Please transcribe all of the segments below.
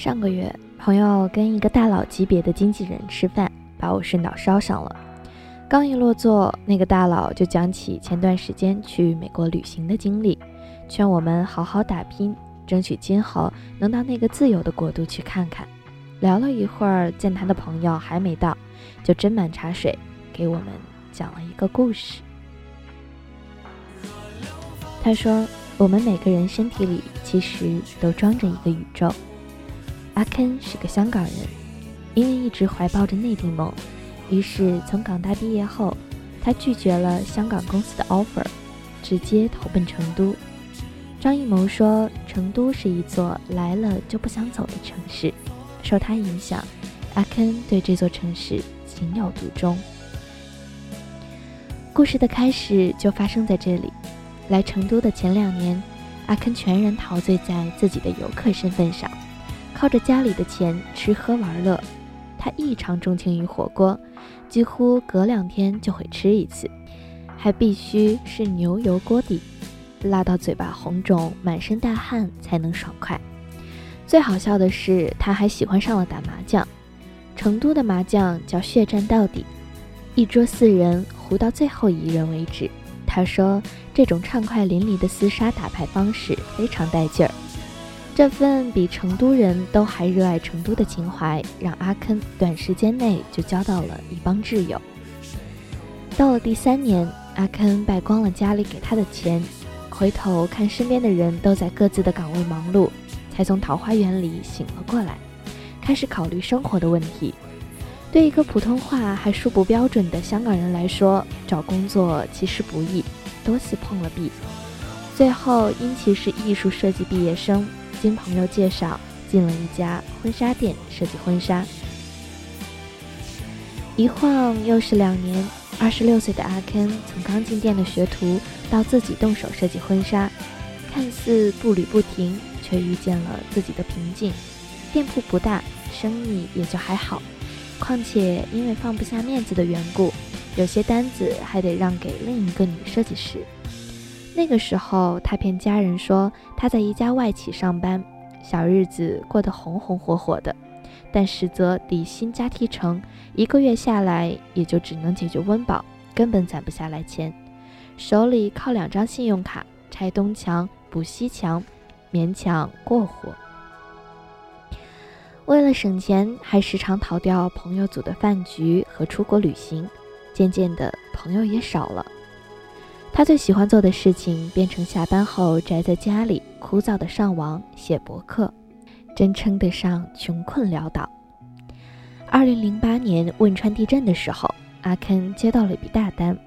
上个月，朋友跟一个大佬级别的经纪人吃饭，把我顺道捎上了。刚一落座，那个大佬就讲起前段时间去美国旅行的经历，劝我们好好打拼，争取今后能到那个自由的国度去看看。聊了一会儿，见他的朋友还没到，就斟满茶水，给我们讲了一个故事。他说：“我们每个人身体里其实都装着一个宇宙。”阿肯是个香港人，因为一直怀抱着内地梦，于是从港大毕业后，他拒绝了香港公司的 offer，直接投奔成都。张艺谋说：“成都是一座来了就不想走的城市。”受他影响，阿肯对这座城市情有独钟。故事的开始就发生在这里。来成都的前两年，阿肯全然陶醉在自己的游客身份上。靠着家里的钱吃喝玩乐，他异常钟情于火锅，几乎隔两天就会吃一次，还必须是牛油锅底，辣到嘴巴红肿、满身大汗才能爽快。最好笑的是，他还喜欢上了打麻将。成都的麻将叫血战到底，一桌四人胡到最后一人为止。他说，这种畅快淋漓的厮杀打牌方式非常带劲儿。这份比成都人都还热爱成都的情怀，让阿坑短时间内就交到了一帮挚友。到了第三年，阿坑败光了家里给他的钱，回头看身边的人都在各自的岗位忙碌，才从桃花源里醒了过来，开始考虑生活的问题。对一个普通话还说不标准的香港人来说，找工作其实不易，多次碰了壁，最后因其是艺术设计毕业生。经朋友介绍，进了一家婚纱店设计婚纱。一晃又是两年，二十六岁的阿 Ken 从刚进店的学徒到自己动手设计婚纱，看似步履不停，却遇见了自己的瓶颈。店铺不大，生意也就还好。况且因为放不下面子的缘故，有些单子还得让给另一个女设计师。那个时候，他骗家人说他在一家外企上班，小日子过得红红火火的，但实则底薪加提成，一个月下来也就只能解决温饱，根本攒不下来钱，手里靠两张信用卡拆东墙补西墙，勉强过活。为了省钱，还时常逃掉朋友组的饭局和出国旅行，渐渐的朋友也少了。他最喜欢做的事情变成下班后宅在家里枯燥的上网写博客，真称得上穷困潦倒。二零零八年汶川地震的时候，阿坑接到了一笔大单，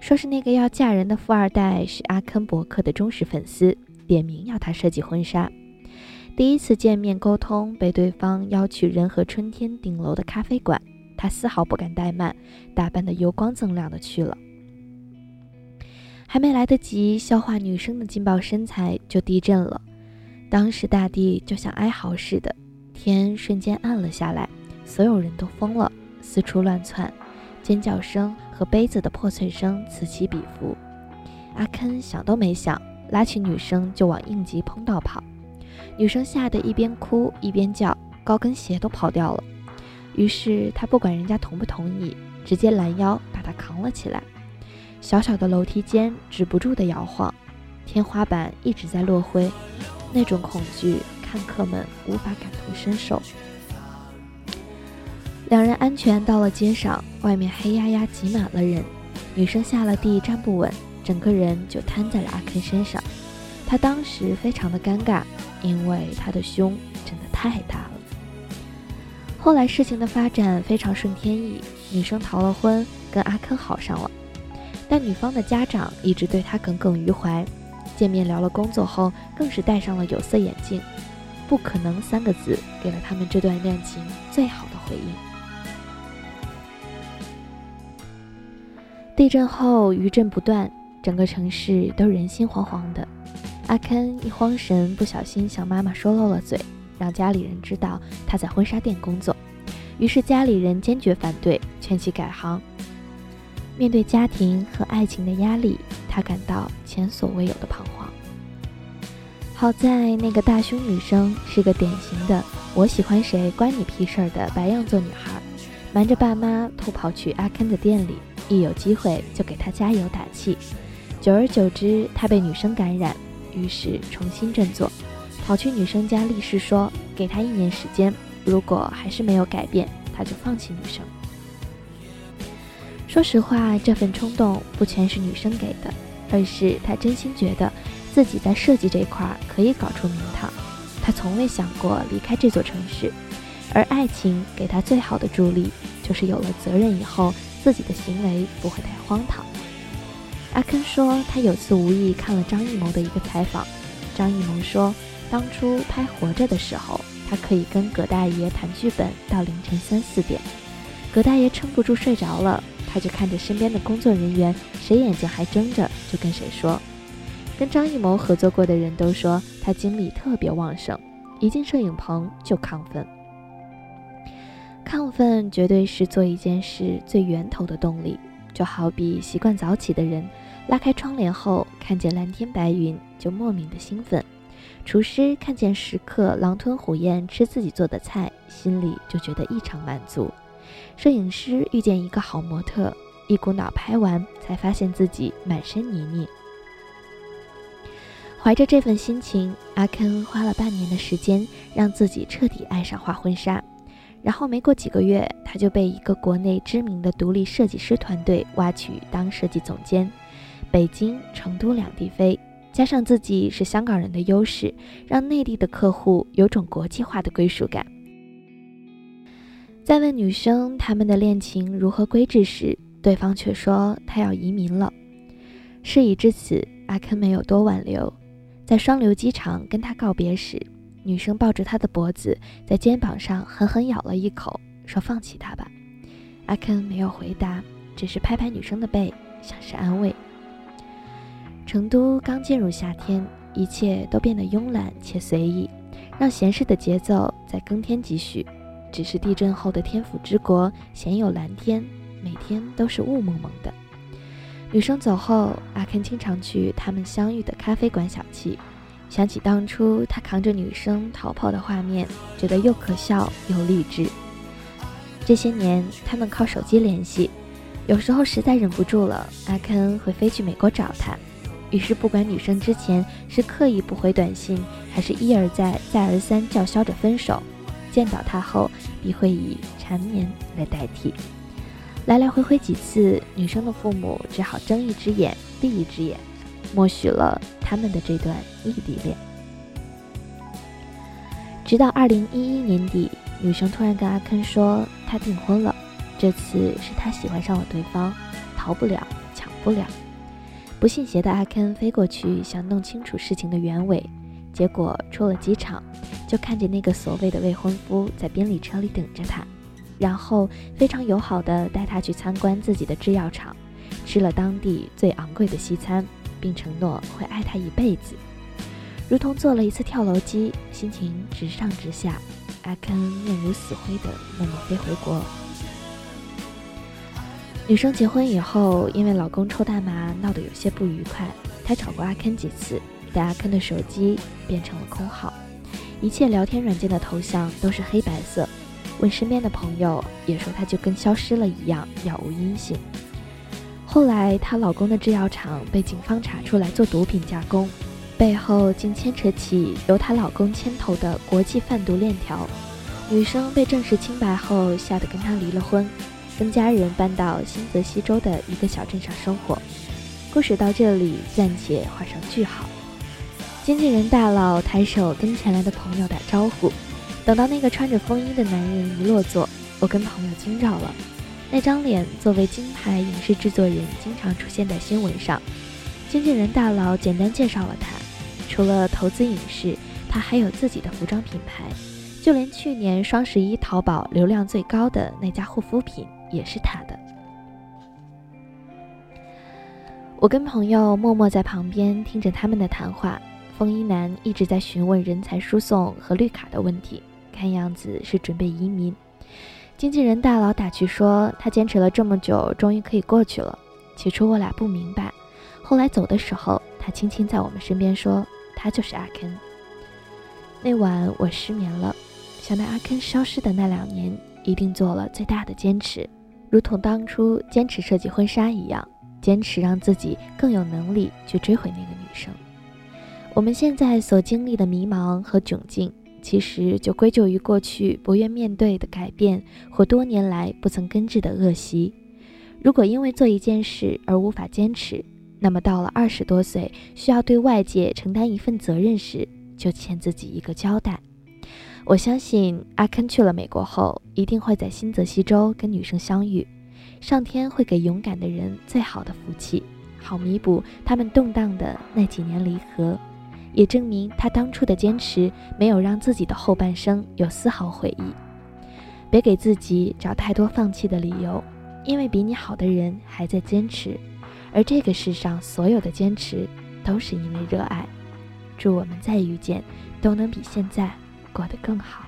说是那个要嫁人的富二代是阿坑博客的忠实粉丝，点名要他设计婚纱。第一次见面沟通，被对方邀去仁和春天顶楼的咖啡馆，他丝毫不敢怠慢，打扮得油光锃亮的去了。还没来得及消化女生的劲爆身材，就地震了。当时大地就像哀嚎似的，天瞬间暗了下来，所有人都疯了，四处乱窜，尖叫声和杯子的破碎声此起彼伏。阿坑想都没想，拉起女生就往应急通道跑。女生吓得一边哭一边叫，高跟鞋都跑掉了。于是他不管人家同不同意，直接拦腰把她扛了起来。小小的楼梯间止不住的摇晃，天花板一直在落灰，那种恐惧看客们无法感同身受。两人安全到了街上，外面黑压压挤满了人，女生下了地站不稳，整个人就瘫在了阿 Ken 身上。他当时非常的尴尬，因为他的胸真的太大了。后来事情的发展非常顺天意，女生逃了婚，跟阿坑好上了。但女方的家长一直对他耿耿于怀，见面聊了工作后，更是戴上了有色眼镜。不可能三个字给了他们这段恋情最好的回应。地震后余震不断，整个城市都人心惶惶的。阿肯一慌神，不小心向妈妈说漏了嘴，让家里人知道他在婚纱店工作。于是家里人坚决反对，劝其改行。面对家庭和爱情的压力，他感到前所未有的彷徨。好在那个大胸女生是个典型的“我喜欢谁关你屁事儿”的白羊座女孩，瞒着爸妈偷跑去阿 Ken 的店里，一有机会就给他加油打气。久而久之，他被女生感染，于是重新振作，跑去女生家立誓说，给他一年时间，如果还是没有改变，他就放弃女生。说实话，这份冲动不全是女生给的，而是他真心觉得。自己在设计这块可以搞出名堂，他从未想过离开这座城市，而爱情给他最好的助力就是有了责任以后，自己的行为不会太荒唐。阿坑说，他有次无意看了张艺谋的一个采访，张艺谋说，当初拍《活着》的时候，他可以跟葛大爷谈剧本到凌晨三四点，葛大爷撑不住睡着了，他就看着身边的工作人员，谁眼睛还睁着就跟谁说。跟张艺谋合作过的人都说他精力特别旺盛，一进摄影棚就亢奋。亢奋绝对是做一件事最源头的动力，就好比习惯早起的人，拉开窗帘后看见蓝天白云就莫名的兴奋；厨师看见食客狼吞虎咽吃自己做的菜，心里就觉得异常满足；摄影师遇见一个好模特，一股脑拍完才发现自己满身泥泞。怀着这份心情，阿肯花了半年的时间让自己彻底爱上画婚纱。然后没过几个月，他就被一个国内知名的独立设计师团队挖去当设计总监。北京、成都两地飞，加上自己是香港人的优势，让内地的客户有种国际化的归属感。在问女生他们的恋情如何归置时，对方却说他要移民了。事已至此，阿肯没有多挽留。在双流机场跟他告别时，女生抱着他的脖子，在肩膀上狠狠咬了一口，说：“放弃他吧。”阿肯没有回答，只是拍拍女生的背，像是安慰。成都刚进入夏天，一切都变得慵懒且随意，让闲适的节奏在更添几许。只是地震后的天府之国鲜有蓝天，每天都是雾蒙蒙的。女生走后，阿肯经常去他们相遇的咖啡馆小憩，想起当初他扛着女生逃跑的画面，觉得又可笑又励志。这些年，他们靠手机联系，有时候实在忍不住了，阿肯会飞去美国找她。于是，不管女生之前是刻意不回短信，还是一而再、再而三叫嚣着分手，见到他后必会以缠绵来代替。来来回回几次，女生的父母只好睁一只眼闭一只眼，默许了他们的这段异地恋。直到二零一一年底，女生突然跟阿坑说她订婚了，这次是她喜欢上了对方，逃不了，抢不了。不信邪的阿坑飞过去想弄清楚事情的原委，结果出了机场，就看见那个所谓的未婚夫在宾利车里等着他。然后非常友好的带他去参观自己的制药厂，吃了当地最昂贵的西餐，并承诺会爱他一辈子，如同做了一次跳楼机，心情直上直下。阿肯面如死灰的默默飞回国。女生结婚以后，因为老公抽大麻闹得有些不愉快，她找过阿肯几次，但阿肯的手机变成了空号，一切聊天软件的头像都是黑白色。问身边的朋友，也说她就跟消失了一样，杳无音信。后来她老公的制药厂被警方查出来做毒品加工，背后竟牵扯起由她老公牵头的国际贩毒链条。女生被证实清白后，吓得跟他离了婚，跟家人搬到新泽西州的一个小镇上生活。故事到这里暂且画上句号。经纪人大佬抬手跟前来的朋友打招呼。等到那个穿着风衣的男人一落座，我跟朋友惊着了。那张脸作为金牌影视制作人，经常出现在新闻上。经纪人大佬简单介绍了他，除了投资影视，他还有自己的服装品牌，就连去年双十一淘宝流量最高的那家护肤品也是他的。我跟朋友默默在旁边听着他们的谈话，风衣男一直在询问人才输送和绿卡的问题。看样子是准备移民，经纪人大佬打趣说：“他坚持了这么久，终于可以过去了。”起初我俩不明白，后来走的时候，他轻轻在我们身边说：“他就是阿肯。”那晚我失眠了，想到阿坑消失的那两年，一定做了最大的坚持，如同当初坚持设计婚纱一样，坚持让自己更有能力去追回那个女生。我们现在所经历的迷茫和窘境，其实就归咎于过去不愿面对的改变，或多年来不曾根治的恶习。如果因为做一件事而无法坚持，那么到了二十多岁，需要对外界承担一份责任时，就欠自己一个交代。我相信阿肯去了美国后，一定会在新泽西州跟女生相遇。上天会给勇敢的人最好的福气，好弥补他们动荡的那几年离合，也证明他当初的坚持没有让自己的后半生有丝毫悔意。别给自己找太多放弃的理由。因为比你好的人还在坚持，而这个世上所有的坚持都是因为热爱。祝我们再遇见，都能比现在过得更好。